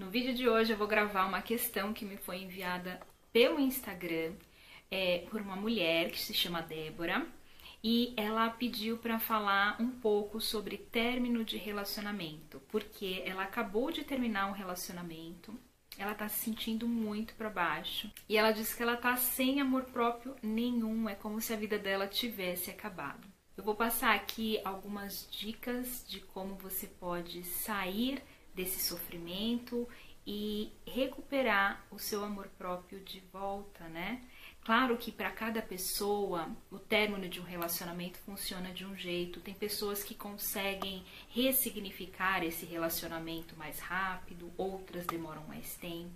No vídeo de hoje eu vou gravar uma questão que me foi enviada pelo Instagram é, por uma mulher que se chama Débora e ela pediu para falar um pouco sobre término de relacionamento, porque ela acabou de terminar um relacionamento, ela tá se sentindo muito para baixo e ela disse que ela tá sem amor próprio nenhum, é como se a vida dela tivesse acabado. Eu vou passar aqui algumas dicas de como você pode sair desse sofrimento e recuperar o seu amor próprio de volta, né? Claro que para cada pessoa o término de um relacionamento funciona de um jeito. Tem pessoas que conseguem ressignificar esse relacionamento mais rápido, outras demoram mais tempo.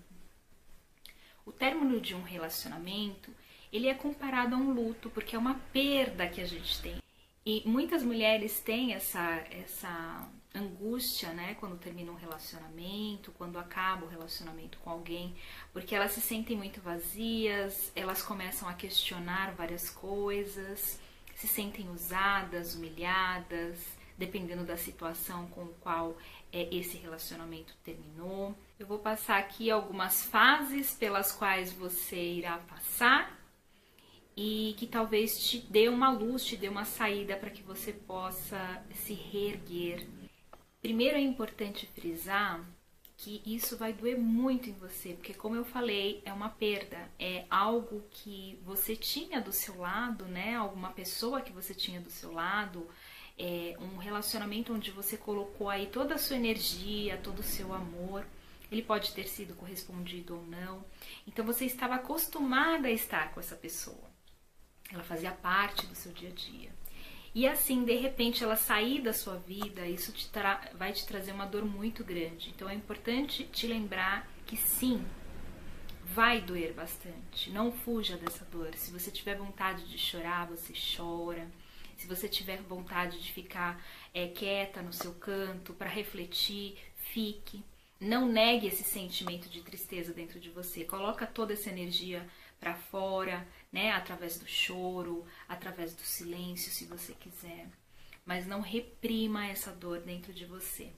O término de um relacionamento, ele é comparado a um luto, porque é uma perda que a gente tem. E muitas mulheres têm essa, essa angústia, né, quando termina um relacionamento, quando acaba o relacionamento com alguém, porque elas se sentem muito vazias, elas começam a questionar várias coisas, se sentem usadas, humilhadas, dependendo da situação com qual é, esse relacionamento terminou. Eu vou passar aqui algumas fases pelas quais você irá passar e que talvez te dê uma luz, te dê uma saída para que você possa se reerguer. Primeiro é importante frisar que isso vai doer muito em você, porque como eu falei, é uma perda, é algo que você tinha do seu lado, né? Alguma pessoa que você tinha do seu lado, é um relacionamento onde você colocou aí toda a sua energia, todo o seu amor. Ele pode ter sido correspondido ou não. Então você estava acostumada a estar com essa pessoa ela fazia parte do seu dia a dia. E assim, de repente, ela sair da sua vida, isso te vai te trazer uma dor muito grande. Então é importante te lembrar que sim, vai doer bastante. Não fuja dessa dor. Se você tiver vontade de chorar, você chora. Se você tiver vontade de ficar é, quieta no seu canto para refletir, fique. Não negue esse sentimento de tristeza dentro de você. Coloca toda essa energia para fora, né, através do choro, através do silêncio, se você quiser. Mas não reprima essa dor dentro de você.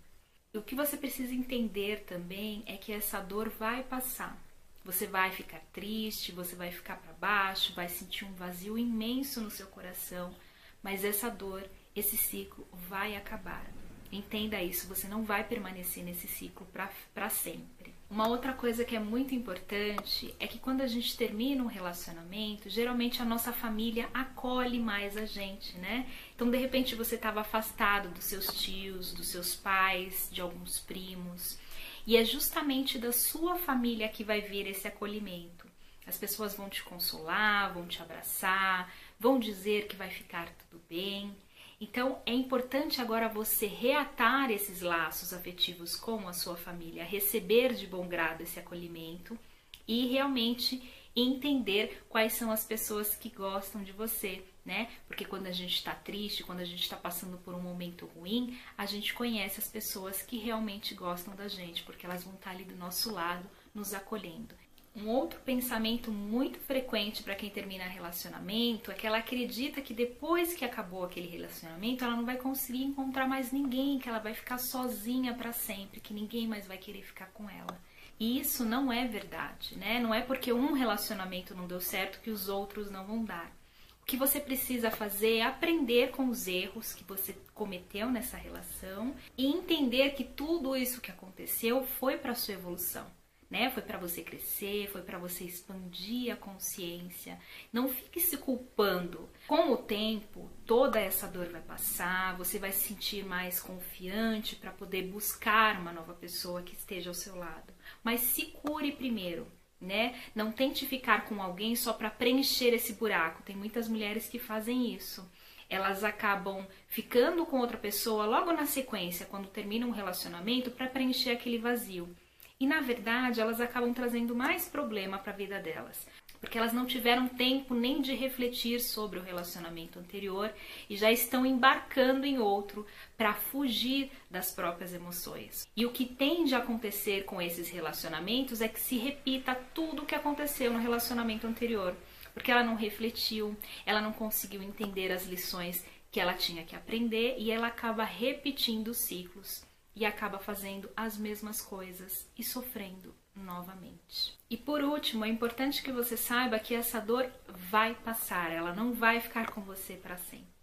O que você precisa entender também é que essa dor vai passar. Você vai ficar triste, você vai ficar para baixo, vai sentir um vazio imenso no seu coração, mas essa dor, esse ciclo vai acabar. Entenda isso, você não vai permanecer nesse ciclo para sempre. Uma outra coisa que é muito importante é que quando a gente termina um relacionamento, geralmente a nossa família acolhe mais a gente, né? Então, de repente, você estava afastado dos seus tios, dos seus pais, de alguns primos, e é justamente da sua família que vai vir esse acolhimento. As pessoas vão te consolar, vão te abraçar, vão dizer que vai ficar tudo bem. Então é importante agora você reatar esses laços afetivos com a sua família, receber de bom grado esse acolhimento e realmente entender quais são as pessoas que gostam de você, né? Porque quando a gente está triste, quando a gente está passando por um momento ruim, a gente conhece as pessoas que realmente gostam da gente, porque elas vão estar tá ali do nosso lado, nos acolhendo. Um outro pensamento muito frequente para quem termina relacionamento é que ela acredita que depois que acabou aquele relacionamento, ela não vai conseguir encontrar mais ninguém, que ela vai ficar sozinha para sempre, que ninguém mais vai querer ficar com ela. E isso não é verdade, né? Não é porque um relacionamento não deu certo que os outros não vão dar. O que você precisa fazer é aprender com os erros que você cometeu nessa relação e entender que tudo isso que aconteceu foi para sua evolução né? Foi para você crescer, foi para você expandir a consciência. Não fique se culpando. Com o tempo, toda essa dor vai passar, você vai se sentir mais confiante para poder buscar uma nova pessoa que esteja ao seu lado. Mas se cure primeiro. Né? Não tente ficar com alguém só para preencher esse buraco. Tem muitas mulheres que fazem isso elas acabam ficando com outra pessoa logo na sequência, quando termina um relacionamento, para preencher aquele vazio. E na verdade, elas acabam trazendo mais problema para a vida delas, porque elas não tiveram tempo nem de refletir sobre o relacionamento anterior e já estão embarcando em outro para fugir das próprias emoções. E o que tende a acontecer com esses relacionamentos é que se repita tudo o que aconteceu no relacionamento anterior, porque ela não refletiu, ela não conseguiu entender as lições que ela tinha que aprender e ela acaba repetindo ciclos e acaba fazendo as mesmas coisas e sofrendo novamente. E por último, é importante que você saiba que essa dor vai passar, ela não vai ficar com você para sempre.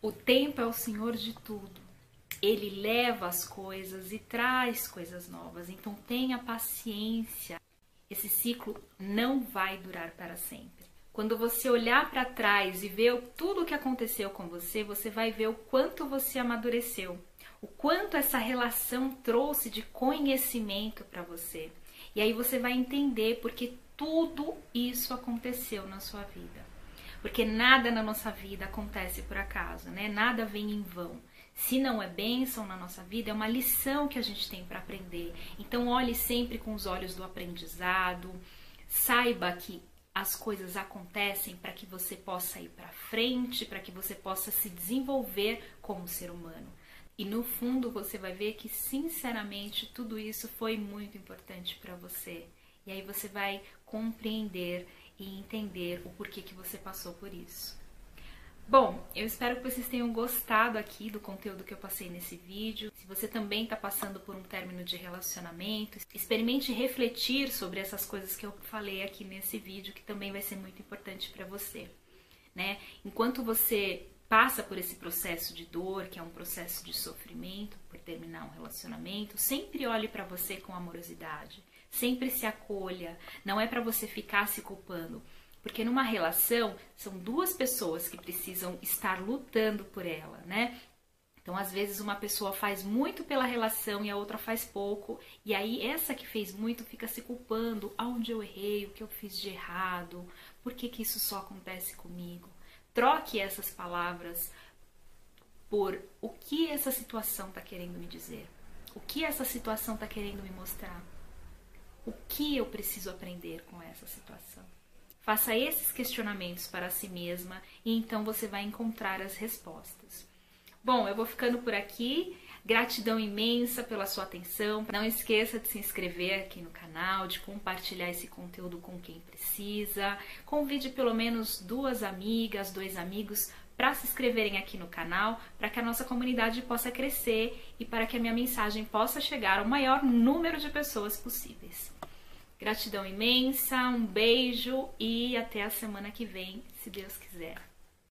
O tempo é o senhor de tudo. Ele leva as coisas e traz coisas novas. Então tenha paciência. Esse ciclo não vai durar para sempre. Quando você olhar para trás e ver tudo o que aconteceu com você, você vai ver o quanto você amadureceu, o quanto essa relação trouxe de conhecimento para você. E aí você vai entender porque tudo isso aconteceu na sua vida. Porque nada na nossa vida acontece por acaso, né? Nada vem em vão. Se não é bênção na nossa vida, é uma lição que a gente tem para aprender. Então, olhe sempre com os olhos do aprendizado. Saiba que as coisas acontecem para que você possa ir para frente, para que você possa se desenvolver como ser humano. E no fundo você vai ver que sinceramente tudo isso foi muito importante para você. E aí você vai compreender e entender o porquê que você passou por isso. Bom, eu espero que vocês tenham gostado aqui do conteúdo que eu passei nesse vídeo. Se você também está passando por um término de relacionamento, experimente refletir sobre essas coisas que eu falei aqui nesse vídeo, que também vai ser muito importante para você. Né? Enquanto você passa por esse processo de dor, que é um processo de sofrimento por terminar um relacionamento, sempre olhe para você com amorosidade, sempre se acolha. Não é para você ficar se culpando porque numa relação são duas pessoas que precisam estar lutando por ela, né? Então, às vezes, uma pessoa faz muito pela relação e a outra faz pouco, e aí essa que fez muito fica se culpando: aonde eu errei, o que eu fiz de errado, por que, que isso só acontece comigo? Troque essas palavras por o que essa situação está querendo me dizer, o que essa situação está querendo me mostrar, o que eu preciso aprender com essa situação. Faça esses questionamentos para si mesma e então você vai encontrar as respostas. Bom, eu vou ficando por aqui. Gratidão imensa pela sua atenção. Não esqueça de se inscrever aqui no canal, de compartilhar esse conteúdo com quem precisa. Convide pelo menos duas amigas, dois amigos para se inscreverem aqui no canal, para que a nossa comunidade possa crescer e para que a minha mensagem possa chegar ao maior número de pessoas possíveis. Gratidão imensa, um beijo e até a semana que vem, se Deus quiser.